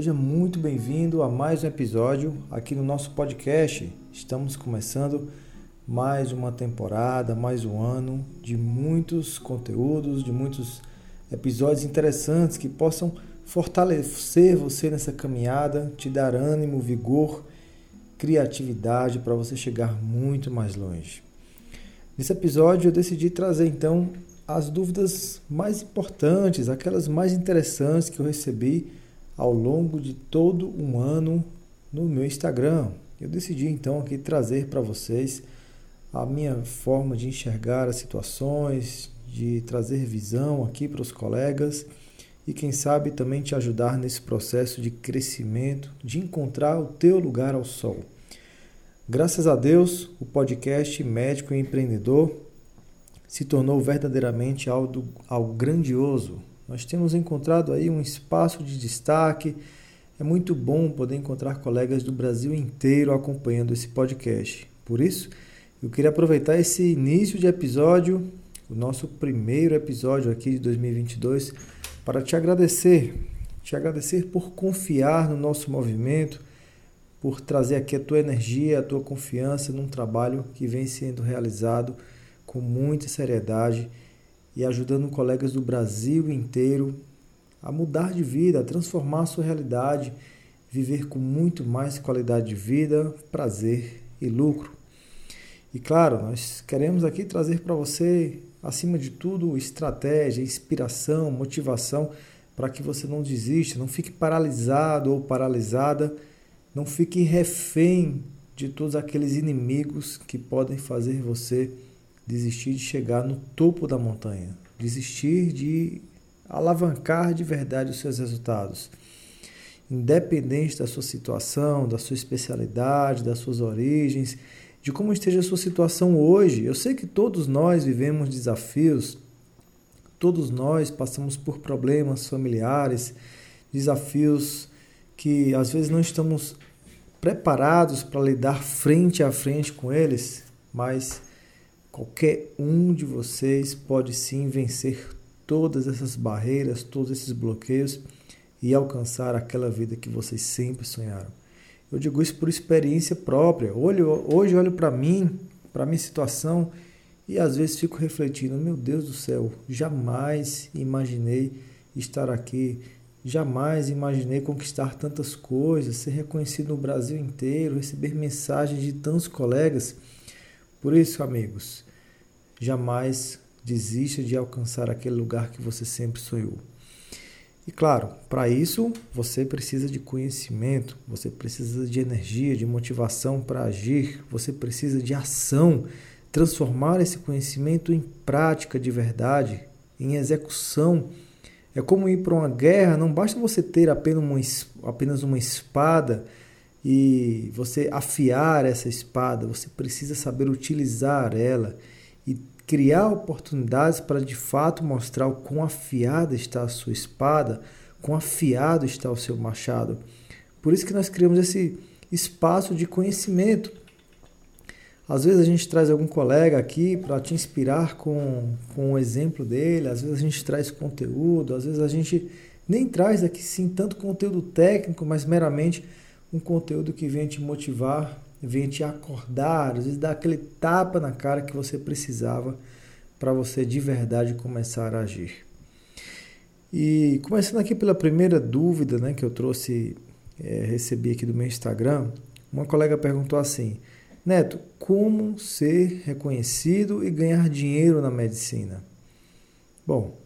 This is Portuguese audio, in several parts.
seja muito bem-vindo a mais um episódio aqui no nosso podcast. Estamos começando mais uma temporada, mais um ano de muitos conteúdos, de muitos episódios interessantes que possam fortalecer você nessa caminhada, te dar ânimo, vigor, criatividade para você chegar muito mais longe. Nesse episódio eu decidi trazer então as dúvidas mais importantes, aquelas mais interessantes que eu recebi ao longo de todo um ano no meu Instagram. Eu decidi então aqui trazer para vocês a minha forma de enxergar as situações, de trazer visão aqui para os colegas e quem sabe também te ajudar nesse processo de crescimento, de encontrar o teu lugar ao sol. Graças a Deus, o podcast Médico e Empreendedor se tornou verdadeiramente algo, algo grandioso. Nós temos encontrado aí um espaço de destaque. É muito bom poder encontrar colegas do Brasil inteiro acompanhando esse podcast. Por isso, eu queria aproveitar esse início de episódio, o nosso primeiro episódio aqui de 2022, para te agradecer. Te agradecer por confiar no nosso movimento, por trazer aqui a tua energia, a tua confiança num trabalho que vem sendo realizado com muita seriedade e ajudando colegas do Brasil inteiro a mudar de vida, a transformar a sua realidade, viver com muito mais qualidade de vida, prazer e lucro. E claro, nós queremos aqui trazer para você, acima de tudo, estratégia, inspiração, motivação para que você não desista, não fique paralisado ou paralisada, não fique refém de todos aqueles inimigos que podem fazer você desistir de chegar no topo da montanha, desistir de alavancar de verdade os seus resultados. Independente da sua situação, da sua especialidade, das suas origens, de como esteja a sua situação hoje. Eu sei que todos nós vivemos desafios, todos nós passamos por problemas familiares, desafios que às vezes não estamos preparados para lidar frente a frente com eles, mas Qualquer um de vocês pode sim vencer todas essas barreiras, todos esses bloqueios e alcançar aquela vida que vocês sempre sonharam. Eu digo isso por experiência própria. Olho, hoje olho para mim, para minha situação e às vezes fico refletindo: meu Deus do céu, jamais imaginei estar aqui, jamais imaginei conquistar tantas coisas, ser reconhecido no Brasil inteiro, receber mensagens de tantos colegas por isso, amigos, jamais desista de alcançar aquele lugar que você sempre sonhou. E claro, para isso você precisa de conhecimento, você precisa de energia, de motivação para agir, você precisa de ação, transformar esse conhecimento em prática de verdade, em execução. É como ir para uma guerra, não basta você ter apenas uma, apenas uma espada e você afiar essa espada, você precisa saber utilizar ela e criar oportunidades para de fato mostrar o quão afiada está a sua espada, quão afiado está o seu machado. Por isso que nós criamos esse espaço de conhecimento. Às vezes a gente traz algum colega aqui para te inspirar com, com o exemplo dele, às vezes a gente traz conteúdo, às vezes a gente nem traz aqui sim tanto conteúdo técnico, mas meramente um conteúdo que venha te motivar, venha te acordar, às vezes dar aquele tapa na cara que você precisava para você de verdade começar a agir. E começando aqui pela primeira dúvida né, que eu trouxe, é, recebi aqui do meu Instagram, uma colega perguntou assim: Neto, como ser reconhecido e ganhar dinheiro na medicina? Bom,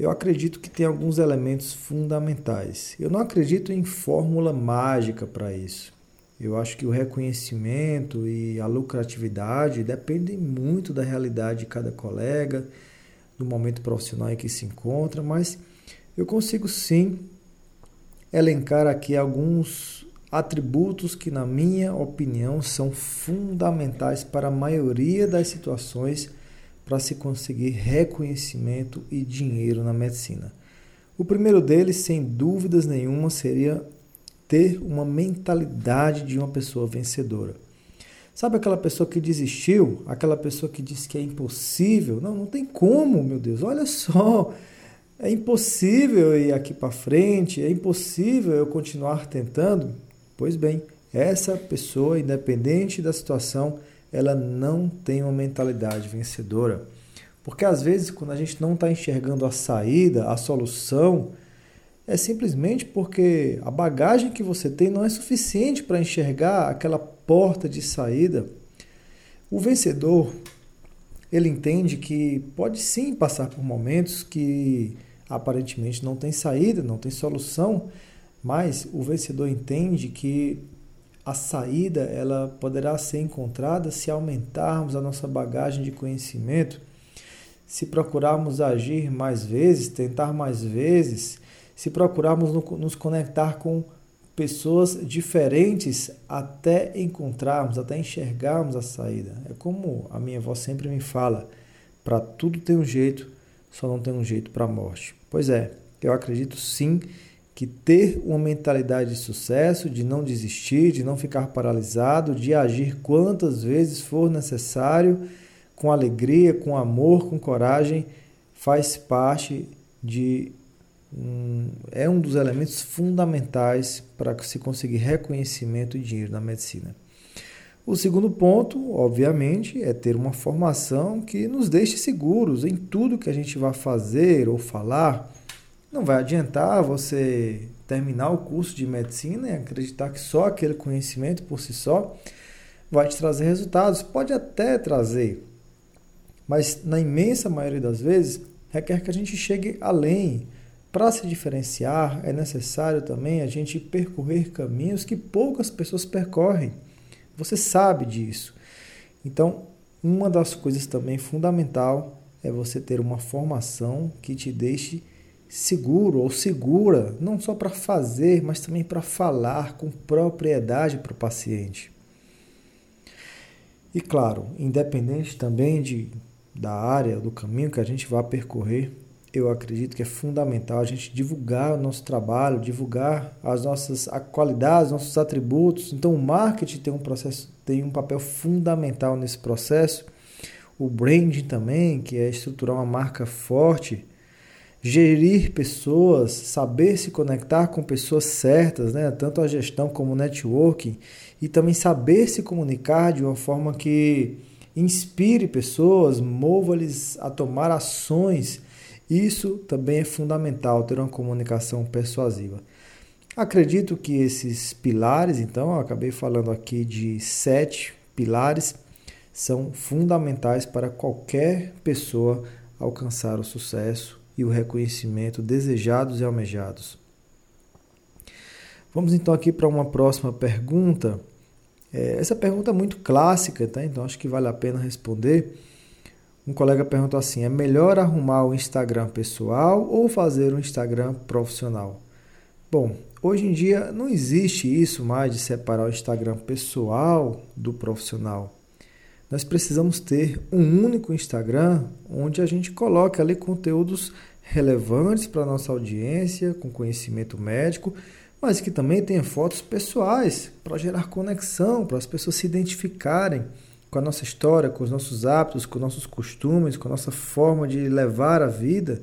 eu acredito que tem alguns elementos fundamentais. Eu não acredito em fórmula mágica para isso. Eu acho que o reconhecimento e a lucratividade dependem muito da realidade de cada colega, do momento profissional em que se encontra, mas eu consigo sim elencar aqui alguns atributos que, na minha opinião, são fundamentais para a maioria das situações para se conseguir reconhecimento e dinheiro na medicina. O primeiro deles, sem dúvidas nenhuma, seria ter uma mentalidade de uma pessoa vencedora. Sabe aquela pessoa que desistiu? Aquela pessoa que disse que é impossível? Não, não tem como, meu Deus. Olha só. é impossível ir aqui para frente, é impossível eu continuar tentando. Pois bem, essa pessoa, independente da situação, ela não tem uma mentalidade vencedora. Porque às vezes, quando a gente não está enxergando a saída, a solução, é simplesmente porque a bagagem que você tem não é suficiente para enxergar aquela porta de saída. O vencedor, ele entende que pode sim passar por momentos que aparentemente não tem saída, não tem solução, mas o vencedor entende que a saída ela poderá ser encontrada se aumentarmos a nossa bagagem de conhecimento, se procurarmos agir mais vezes, tentar mais vezes, se procurarmos nos conectar com pessoas diferentes até encontrarmos, até enxergarmos a saída. É como a minha avó sempre me fala: para tudo tem um jeito, só não tem um jeito para a morte. Pois é, eu acredito sim que ter uma mentalidade de sucesso, de não desistir, de não ficar paralisado, de agir quantas vezes for necessário, com alegria, com amor, com coragem, faz parte de um, é um dos elementos fundamentais para se conseguir reconhecimento e dinheiro na medicina. O segundo ponto, obviamente, é ter uma formação que nos deixe seguros em tudo que a gente vai fazer ou falar não vai adiantar você terminar o curso de medicina e acreditar que só aquele conhecimento por si só vai te trazer resultados. Pode até trazer, mas na imensa maioria das vezes requer que a gente chegue além. Para se diferenciar, é necessário também a gente percorrer caminhos que poucas pessoas percorrem. Você sabe disso. Então, uma das coisas também fundamental é você ter uma formação que te deixe seguro ou segura, não só para fazer, mas também para falar com propriedade para o paciente. E claro, independente também de, da área, do caminho que a gente vai percorrer, eu acredito que é fundamental a gente divulgar o nosso trabalho, divulgar as nossas qualidades, nossos atributos. Então, o marketing tem um processo, tem um papel fundamental nesse processo. O branding também, que é estruturar uma marca forte, gerir pessoas, saber se conectar com pessoas certas, né? tanto a gestão como o networking, e também saber se comunicar de uma forma que inspire pessoas, mova-lhes a tomar ações. Isso também é fundamental, ter uma comunicação persuasiva. Acredito que esses pilares, então, eu acabei falando aqui de sete pilares, são fundamentais para qualquer pessoa alcançar o sucesso e o reconhecimento desejados e almejados. Vamos então aqui para uma próxima pergunta. É, essa pergunta é muito clássica, tá? então acho que vale a pena responder. Um colega perguntou assim: é melhor arrumar o Instagram pessoal ou fazer um Instagram profissional? Bom, hoje em dia não existe isso mais de separar o Instagram pessoal do profissional nós precisamos ter um único Instagram onde a gente coloque ali conteúdos relevantes para nossa audiência, com conhecimento médico, mas que também tenha fotos pessoais para gerar conexão, para as pessoas se identificarem com a nossa história, com os nossos hábitos, com os nossos costumes, com a nossa forma de levar a vida.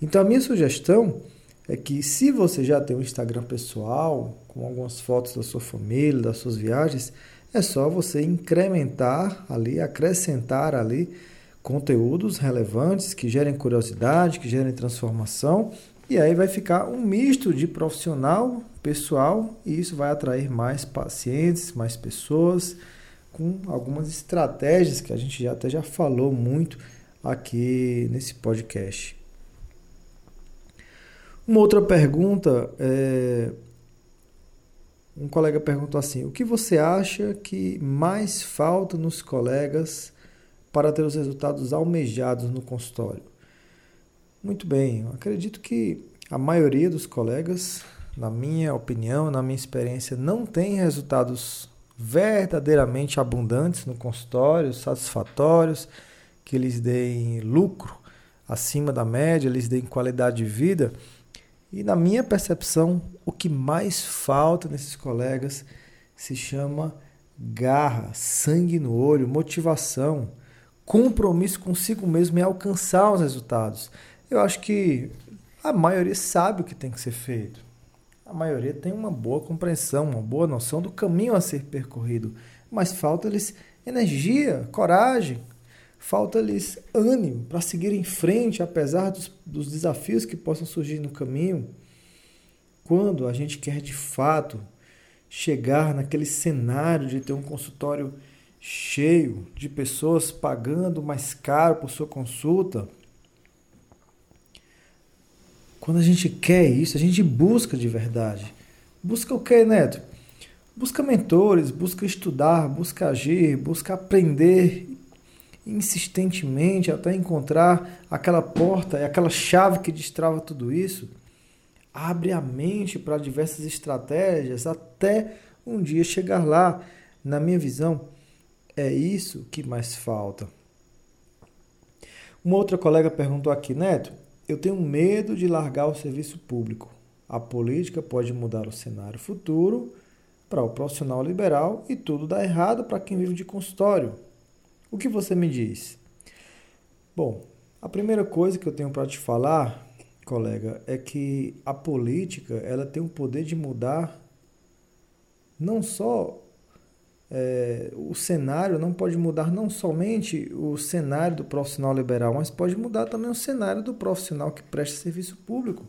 Então, a minha sugestão é que, se você já tem um Instagram pessoal, com algumas fotos da sua família, das suas viagens, é só você incrementar ali, acrescentar ali conteúdos relevantes que gerem curiosidade, que gerem transformação, e aí vai ficar um misto de profissional, pessoal, e isso vai atrair mais pacientes, mais pessoas, com algumas estratégias que a gente já, até já falou muito aqui nesse podcast. Uma outra pergunta é um colega perguntou assim: o que você acha que mais falta nos colegas para ter os resultados almejados no consultório? Muito bem, acredito que a maioria dos colegas, na minha opinião, na minha experiência, não tem resultados verdadeiramente abundantes no consultório, satisfatórios, que lhes deem lucro acima da média, lhes deem qualidade de vida e na minha percepção, o que mais falta nesses colegas se chama garra, sangue no olho, motivação, compromisso consigo mesmo em alcançar os resultados. Eu acho que a maioria sabe o que tem que ser feito. A maioria tem uma boa compreensão, uma boa noção do caminho a ser percorrido, mas falta-lhes energia, coragem, falta-lhes ânimo para seguir em frente, apesar dos, dos desafios que possam surgir no caminho. Quando a gente quer de fato chegar naquele cenário de ter um consultório cheio de pessoas pagando mais caro por sua consulta, quando a gente quer isso, a gente busca de verdade. Busca o que, Neto? Busca mentores, busca estudar, busca agir, busca aprender insistentemente até encontrar aquela porta e aquela chave que destrava tudo isso. Abre a mente para diversas estratégias até um dia chegar lá. Na minha visão, é isso que mais falta. Uma outra colega perguntou aqui, Neto, eu tenho medo de largar o serviço público. A política pode mudar o cenário futuro para o profissional liberal e tudo dá errado para quem vive de consultório. O que você me diz? Bom, a primeira coisa que eu tenho para te falar, colega, é que a política ela tem o poder de mudar não só é, o cenário não pode mudar não somente o cenário do profissional liberal, mas pode mudar também o cenário do profissional que presta serviço público.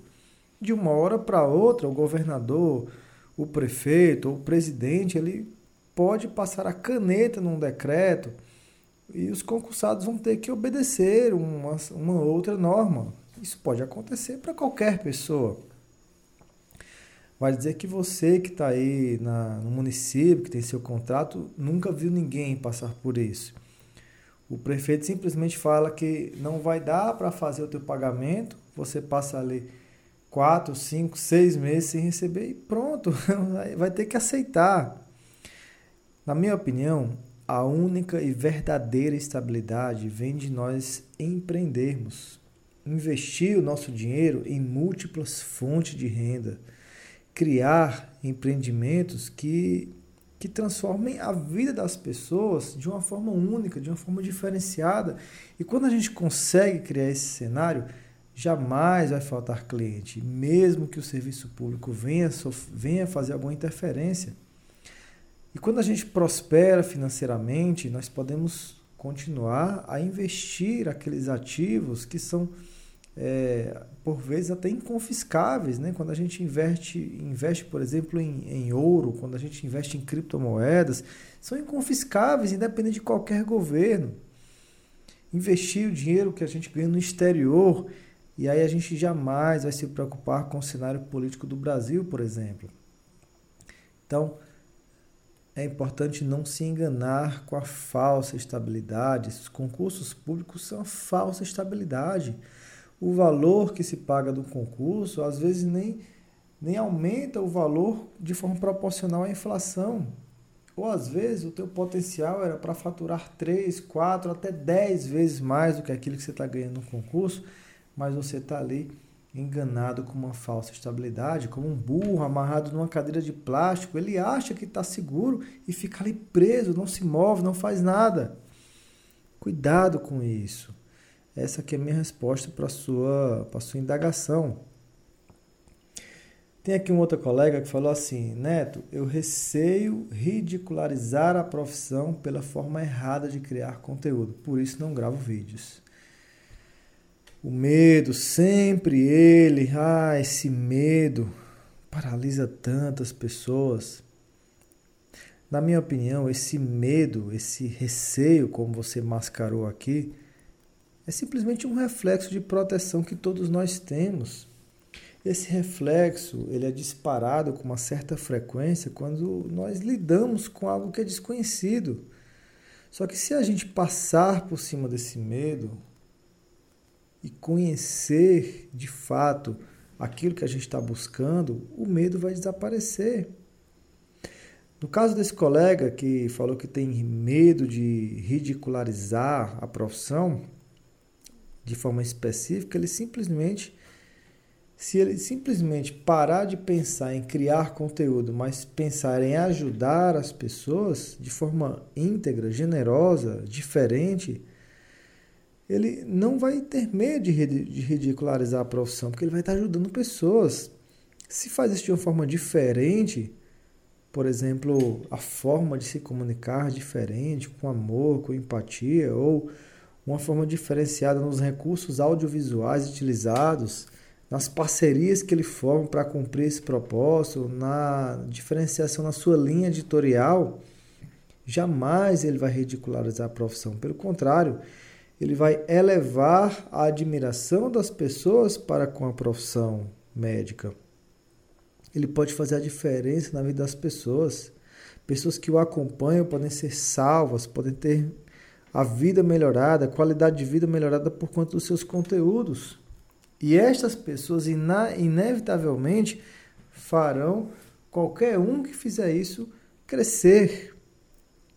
De uma hora para outra, o governador, o prefeito, o presidente, ele pode passar a caneta num decreto e os concursados vão ter que obedecer uma, uma outra norma. Isso pode acontecer para qualquer pessoa. Vai dizer que você que está aí na, no município, que tem seu contrato, nunca viu ninguém passar por isso. O prefeito simplesmente fala que não vai dar para fazer o teu pagamento, você passa ali quatro, cinco, seis meses sem receber e pronto, vai ter que aceitar. Na minha opinião, a única e verdadeira estabilidade vem de nós empreendermos, investir o nosso dinheiro em múltiplas fontes de renda, criar empreendimentos que, que transformem a vida das pessoas de uma forma única, de uma forma diferenciada. E quando a gente consegue criar esse cenário, jamais vai faltar cliente, mesmo que o serviço público venha, venha fazer alguma interferência. E quando a gente prospera financeiramente, nós podemos continuar a investir aqueles ativos que são, é, por vezes, até inconfiscáveis. Né? Quando a gente investe, investe por exemplo, em, em ouro, quando a gente investe em criptomoedas, são inconfiscáveis, independente de qualquer governo. Investir o dinheiro que a gente ganha no exterior, e aí a gente jamais vai se preocupar com o cenário político do Brasil, por exemplo. Então, é importante não se enganar com a falsa estabilidade. Os concursos públicos são falsa estabilidade. O valor que se paga do concurso, às vezes, nem, nem aumenta o valor de forma proporcional à inflação. Ou às vezes o teu potencial era para faturar 3, 4, até 10 vezes mais do que aquilo que você está ganhando no concurso, mas você está ali enganado com uma falsa estabilidade, como um burro amarrado numa cadeira de plástico, ele acha que está seguro e fica ali preso, não se move, não faz nada. Cuidado com isso. Essa aqui é a minha resposta para a sua, sua indagação. Tem aqui um outro colega que falou assim: Neto, eu receio ridicularizar a profissão pela forma errada de criar conteúdo, por isso não gravo vídeos. O medo, sempre ele, ah, esse medo paralisa tantas pessoas. Na minha opinião, esse medo, esse receio, como você mascarou aqui, é simplesmente um reflexo de proteção que todos nós temos. Esse reflexo, ele é disparado com uma certa frequência quando nós lidamos com algo que é desconhecido. Só que se a gente passar por cima desse medo, e conhecer de fato aquilo que a gente está buscando, o medo vai desaparecer. No caso desse colega que falou que tem medo de ridicularizar a profissão de forma específica, ele simplesmente, se ele simplesmente parar de pensar em criar conteúdo, mas pensar em ajudar as pessoas de forma íntegra, generosa, diferente, ele não vai ter medo de ridicularizar a profissão, porque ele vai estar ajudando pessoas. Se faz isso de uma forma diferente, por exemplo, a forma de se comunicar diferente, com amor, com empatia, ou uma forma diferenciada nos recursos audiovisuais utilizados, nas parcerias que ele forma para cumprir esse propósito, na diferenciação na sua linha editorial, jamais ele vai ridicularizar a profissão. Pelo contrário, ele vai elevar a admiração das pessoas para com a profissão médica. Ele pode fazer a diferença na vida das pessoas. Pessoas que o acompanham podem ser salvas, podem ter a vida melhorada, a qualidade de vida melhorada por conta dos seus conteúdos. E estas pessoas inevitavelmente farão qualquer um que fizer isso crescer,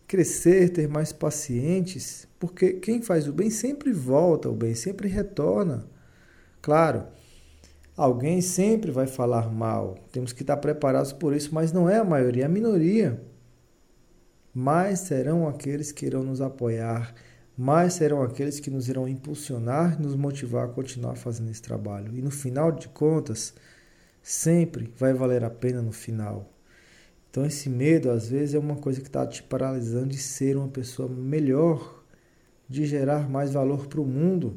crescer, ter mais pacientes, porque quem faz o bem sempre volta, o bem sempre retorna. Claro, alguém sempre vai falar mal, temos que estar preparados por isso, mas não é a maioria, é a minoria. Mais serão aqueles que irão nos apoiar, mais serão aqueles que nos irão impulsionar, nos motivar a continuar fazendo esse trabalho. E no final de contas, sempre vai valer a pena no final. Então, esse medo, às vezes, é uma coisa que está te paralisando de ser uma pessoa melhor, de gerar mais valor para o mundo.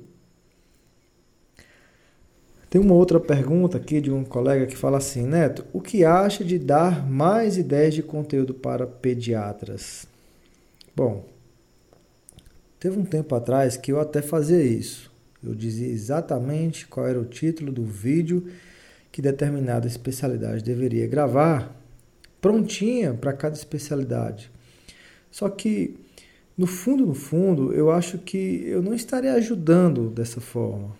Tem uma outra pergunta aqui de um colega que fala assim: Neto, o que acha de dar mais ideias de conteúdo para pediatras? Bom, teve um tempo atrás que eu até fazia isso. Eu dizia exatamente qual era o título do vídeo que determinada especialidade deveria gravar prontinha para cada especialidade. Só que, no fundo, no fundo, eu acho que eu não estaria ajudando dessa forma.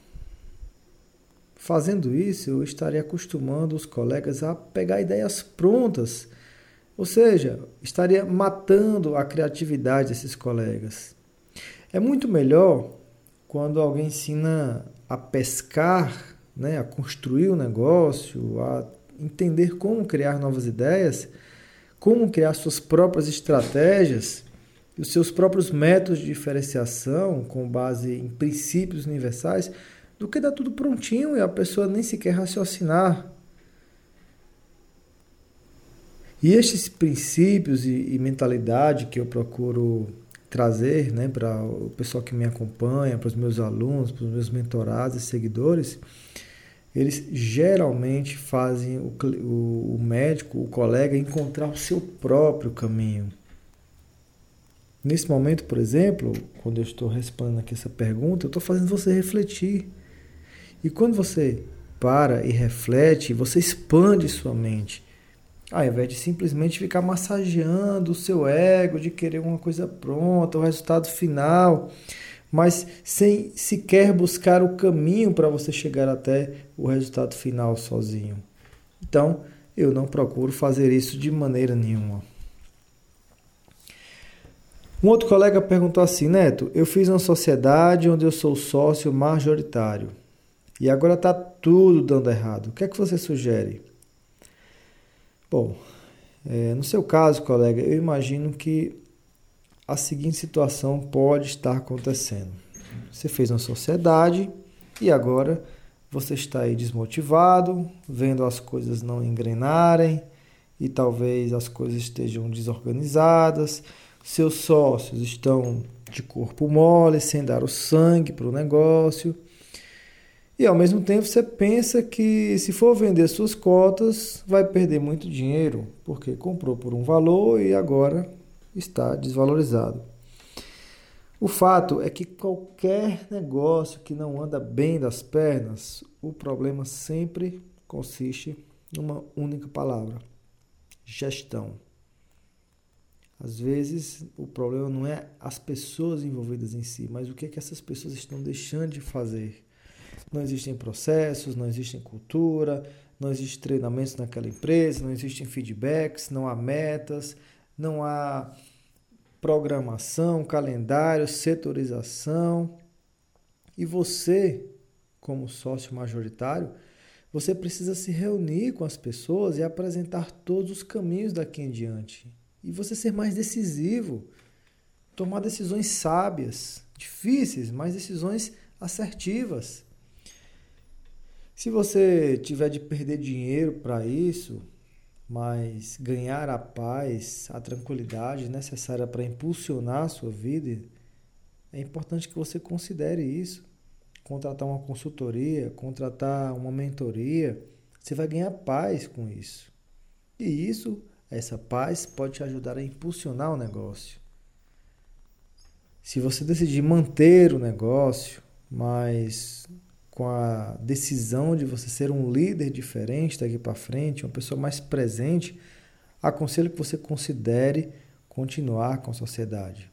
Fazendo isso, eu estaria acostumando os colegas a pegar ideias prontas, ou seja, estaria matando a criatividade desses colegas. É muito melhor quando alguém ensina a pescar, né, a construir o um negócio, a entender como criar novas ideias, como criar suas próprias estratégias e os seus próprios métodos de diferenciação com base em princípios universais, do que dar tudo prontinho e a pessoa nem sequer raciocinar. E estes princípios e, e mentalidade que eu procuro trazer né, para o pessoal que me acompanha, para os meus alunos, para os meus mentorados e seguidores, eles geralmente fazem o, o, o médico, o colega, encontrar o seu próprio caminho. Nesse momento, por exemplo, quando eu estou respondendo aqui essa pergunta, eu estou fazendo você refletir. E quando você para e reflete, você expande sua mente. Ao invés de simplesmente ficar massageando o seu ego, de querer uma coisa pronta, o resultado final mas sem sequer buscar o caminho para você chegar até o resultado final sozinho. Então, eu não procuro fazer isso de maneira nenhuma. Um outro colega perguntou assim: Neto, eu fiz uma sociedade onde eu sou sócio majoritário e agora está tudo dando errado. O que é que você sugere? Bom, é, no seu caso, colega, eu imagino que a seguinte situação pode estar acontecendo. Você fez uma sociedade e agora você está aí desmotivado, vendo as coisas não engrenarem e talvez as coisas estejam desorganizadas. Seus sócios estão de corpo mole, sem dar o sangue para o negócio. E ao mesmo tempo você pensa que se for vender suas cotas, vai perder muito dinheiro, porque comprou por um valor e agora está desvalorizado. O fato é que qualquer negócio que não anda bem das pernas, o problema sempre consiste numa única palavra: gestão. Às vezes o problema não é as pessoas envolvidas em si, mas o que, é que essas pessoas estão deixando de fazer. Não existem processos, não existe cultura, não existem treinamentos naquela empresa, não existem feedbacks, não há metas, não há programação, calendário, setorização. E você, como sócio majoritário, você precisa se reunir com as pessoas e apresentar todos os caminhos daqui em diante. E você ser mais decisivo, tomar decisões sábias, difíceis, mas decisões assertivas. Se você tiver de perder dinheiro para isso, mas ganhar a paz, a tranquilidade necessária para impulsionar a sua vida, é importante que você considere isso. Contratar uma consultoria, contratar uma mentoria, você vai ganhar paz com isso. E isso, essa paz, pode te ajudar a impulsionar o negócio. Se você decidir manter o negócio, mas com a decisão de você ser um líder diferente daqui para frente, uma pessoa mais presente, aconselho que você considere continuar com a sociedade.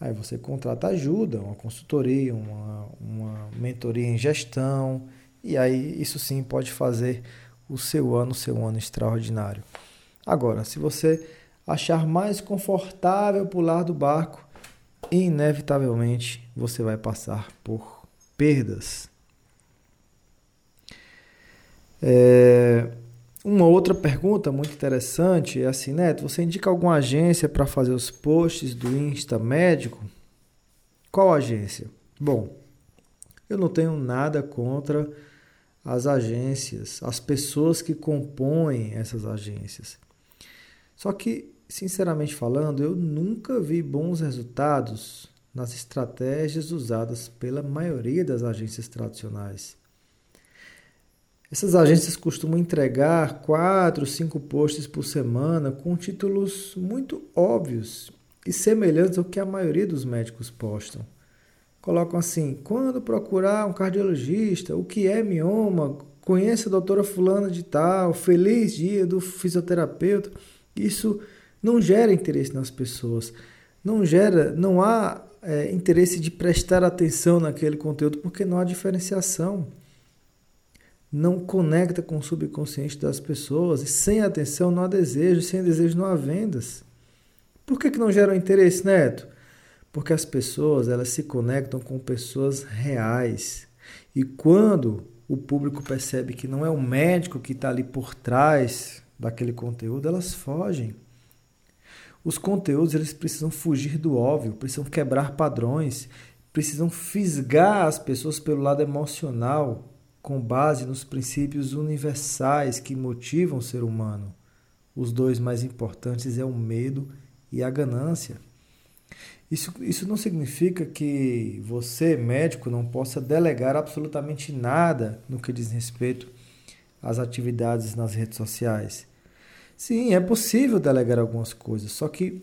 Aí você contrata ajuda, uma consultoria, uma, uma mentoria em gestão, e aí isso sim pode fazer o seu ano ser um ano extraordinário. Agora, se você achar mais confortável pular do barco, inevitavelmente você vai passar por perdas. É, uma outra pergunta muito interessante é assim, Neto, você indica alguma agência para fazer os posts do Insta Médico? Qual agência? Bom, eu não tenho nada contra as agências, as pessoas que compõem essas agências. Só que, sinceramente falando, eu nunca vi bons resultados nas estratégias usadas pela maioria das agências tradicionais. Essas agências costumam entregar quatro, cinco posts por semana com títulos muito óbvios e semelhantes ao que a maioria dos médicos postam. Colocam assim: quando procurar um cardiologista, o que é mioma, conheça a doutora fulana de tal, feliz dia do fisioterapeuta. Isso não gera interesse nas pessoas. Não gera, não há é, interesse de prestar atenção naquele conteúdo porque não há diferenciação não conecta com o subconsciente das pessoas e sem atenção não há desejo, sem desejo não há vendas. Por que, que não geram interesse, Neto? Porque as pessoas elas se conectam com pessoas reais. E quando o público percebe que não é o médico que está ali por trás daquele conteúdo, elas fogem. Os conteúdos eles precisam fugir do óbvio, precisam quebrar padrões, precisam fisgar as pessoas pelo lado emocional, com base nos princípios universais que motivam o ser humano. Os dois mais importantes é o medo e a ganância. Isso, isso não significa que você, médico, não possa delegar absolutamente nada no que diz respeito às atividades nas redes sociais. Sim, é possível delegar algumas coisas, só que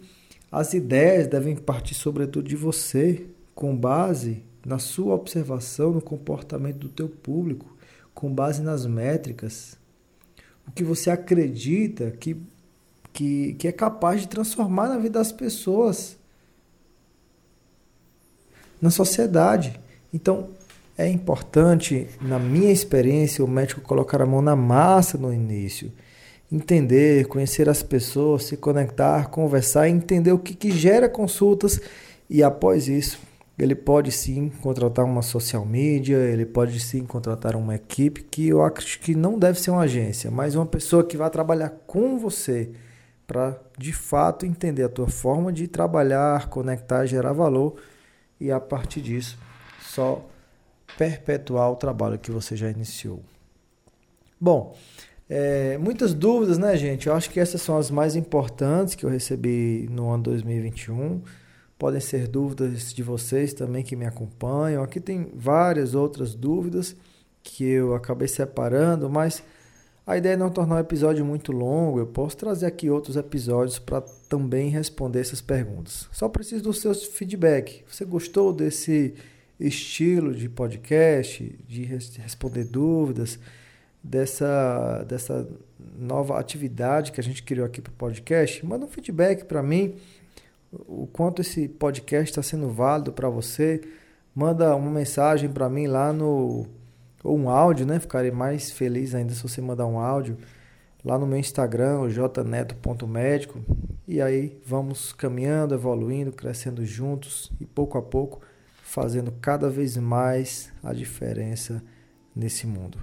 as ideias devem partir sobretudo de você, com base na sua observação no comportamento do teu público, com base nas métricas, o que você acredita que, que, que é capaz de transformar na vida das pessoas, na sociedade. Então, é importante, na minha experiência, o médico colocar a mão na massa no início. Entender, conhecer as pessoas, se conectar, conversar, entender o que, que gera consultas e após isso ele pode sim contratar uma social media, ele pode sim contratar uma equipe que eu acho que não deve ser uma agência, mas uma pessoa que vai trabalhar com você para de fato entender a tua forma de trabalhar, conectar, gerar valor e a partir disso só perpetuar o trabalho que você já iniciou. Bom, é, muitas dúvidas, né, gente? Eu acho que essas são as mais importantes que eu recebi no ano 2021 podem ser dúvidas de vocês também que me acompanham. Aqui tem várias outras dúvidas que eu acabei separando, mas a ideia é não tornar o episódio muito longo. Eu posso trazer aqui outros episódios para também responder essas perguntas. Só preciso do seu feedback. Você gostou desse estilo de podcast, de responder dúvidas, dessa, dessa nova atividade que a gente criou aqui para o podcast? Manda um feedback para mim o quanto esse podcast está sendo válido para você. Manda uma mensagem para mim lá no. Ou um áudio, né? Ficarei mais feliz ainda se você mandar um áudio lá no meu Instagram, o jneto.médico. E aí vamos caminhando, evoluindo, crescendo juntos e pouco a pouco fazendo cada vez mais a diferença nesse mundo.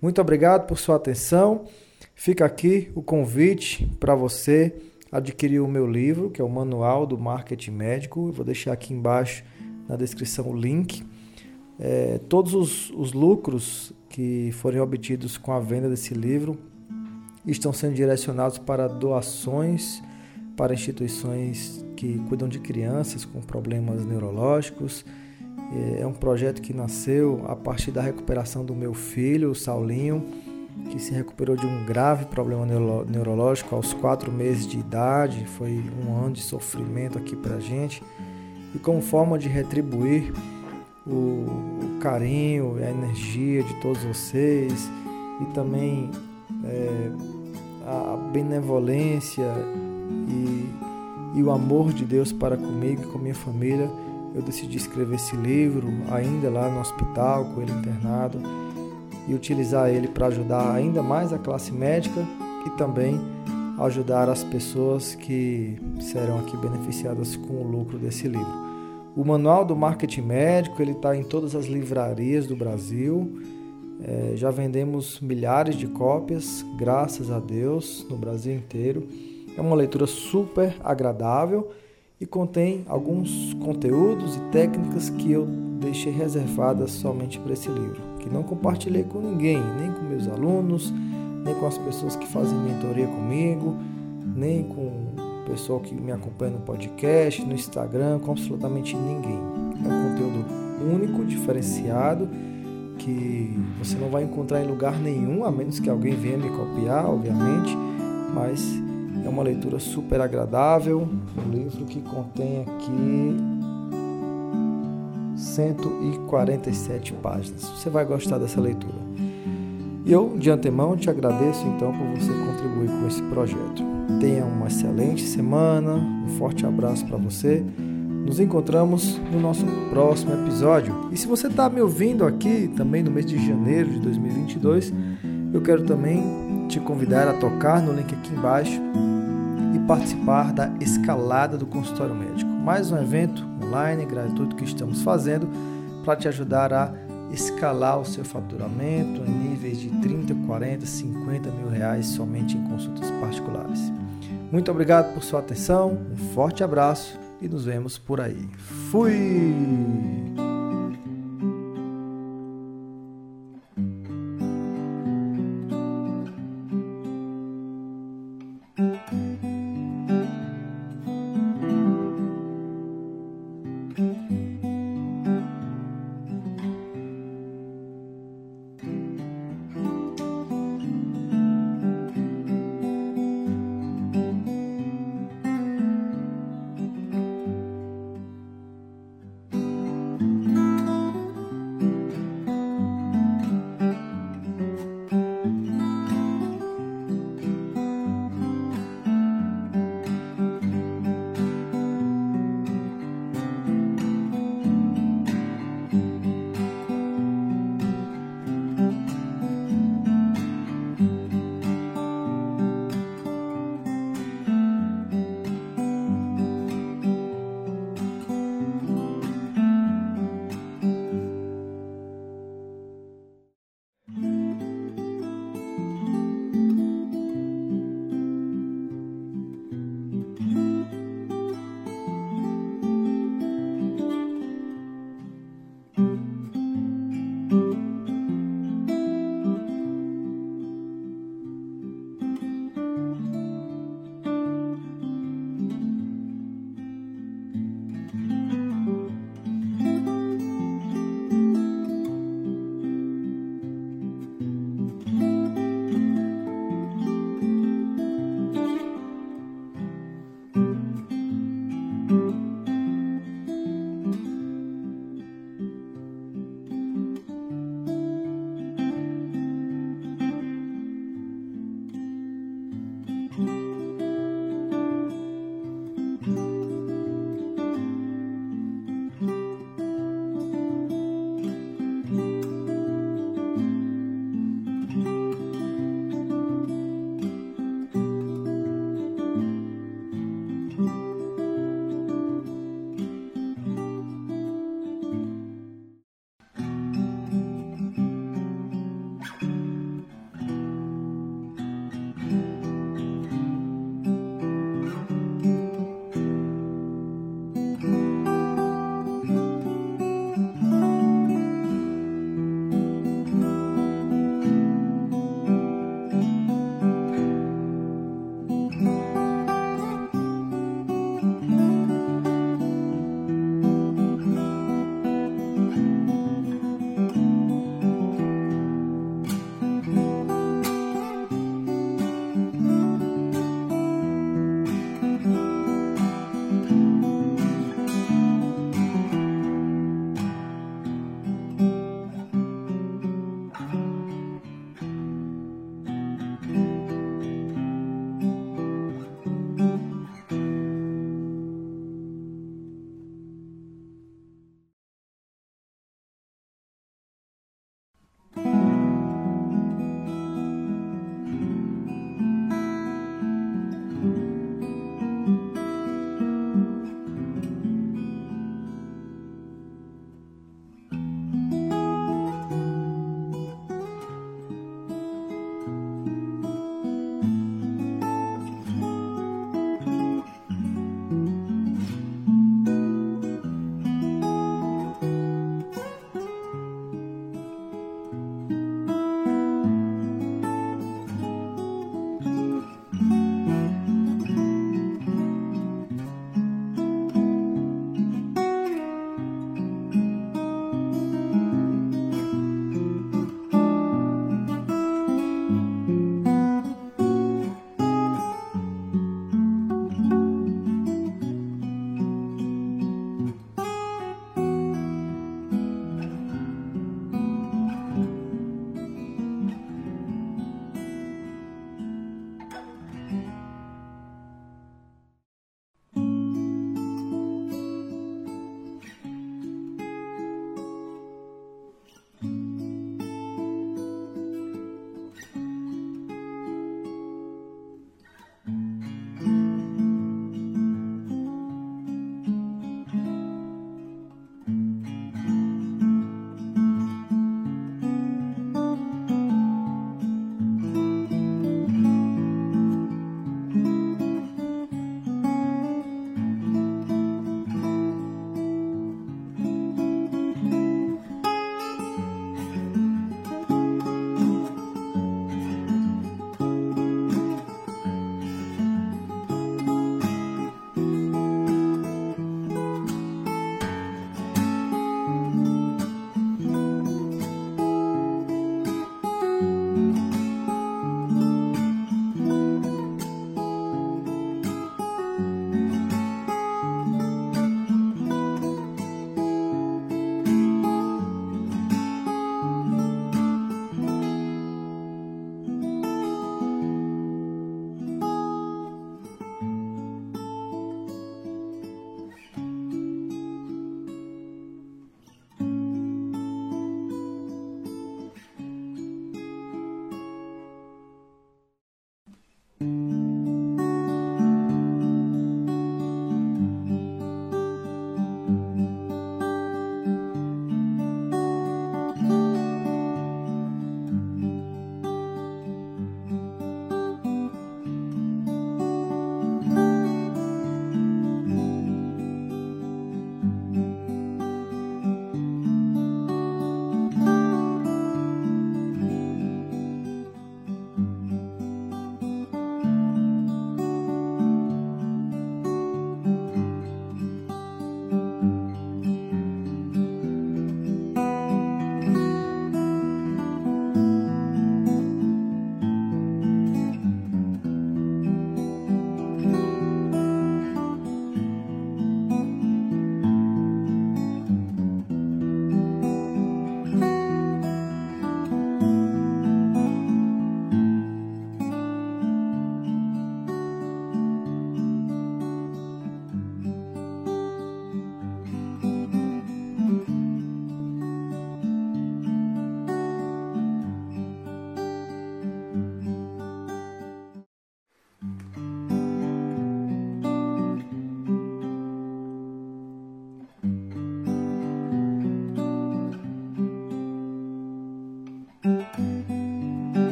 Muito obrigado por sua atenção. Fica aqui o convite para você adquirir o meu livro, que é o Manual do Marketing Médico. Eu vou deixar aqui embaixo na descrição o link. É, todos os, os lucros que forem obtidos com a venda desse livro estão sendo direcionados para doações para instituições que cuidam de crianças com problemas neurológicos. É um projeto que nasceu a partir da recuperação do meu filho, o Saulinho, que se recuperou de um grave problema neurológico aos quatro meses de idade. Foi um ano de sofrimento aqui para gente. E como forma de retribuir o, o, carinho e a energia de todos vocês e também é, a benevolência e, e o amor de Deus para comigo e com minha família, eu decidi escrever esse livro ainda lá no hospital, com ele internado, e utilizar ele para ajudar ainda mais a classe médica e também ajudar as pessoas que serão aqui beneficiadas com o lucro desse livro. O manual do marketing médico ele está em todas as livrarias do Brasil. É, já vendemos milhares de cópias, graças a Deus, no Brasil inteiro. É uma leitura super agradável e contém alguns conteúdos e técnicas que eu deixei reservadas somente para esse livro, que não compartilhei com ninguém, nem com meus alunos, nem com as pessoas que fazem mentoria comigo, nem com o pessoal que me acompanha no podcast, no Instagram, com absolutamente ninguém. É um conteúdo único, diferenciado, que você não vai encontrar em lugar nenhum, a menos que alguém venha me copiar, obviamente, mas é uma leitura super agradável, um livro que contém aqui 147 páginas. Você vai gostar dessa leitura. E eu, de antemão, te agradeço então por você contribuir com esse projeto. Tenha uma excelente semana, um forte abraço para você. Nos encontramos no nosso próximo episódio. E se você está me ouvindo aqui também no mês de janeiro de 2022, eu quero também te convidar a tocar no link aqui embaixo e participar da escalada do consultório médico. Mais um evento online gratuito que estamos fazendo para te ajudar a escalar o seu faturamento em níveis de 30, 40, 50 mil reais somente em consultas particulares. Muito obrigado por sua atenção, um forte abraço e nos vemos por aí. Fui!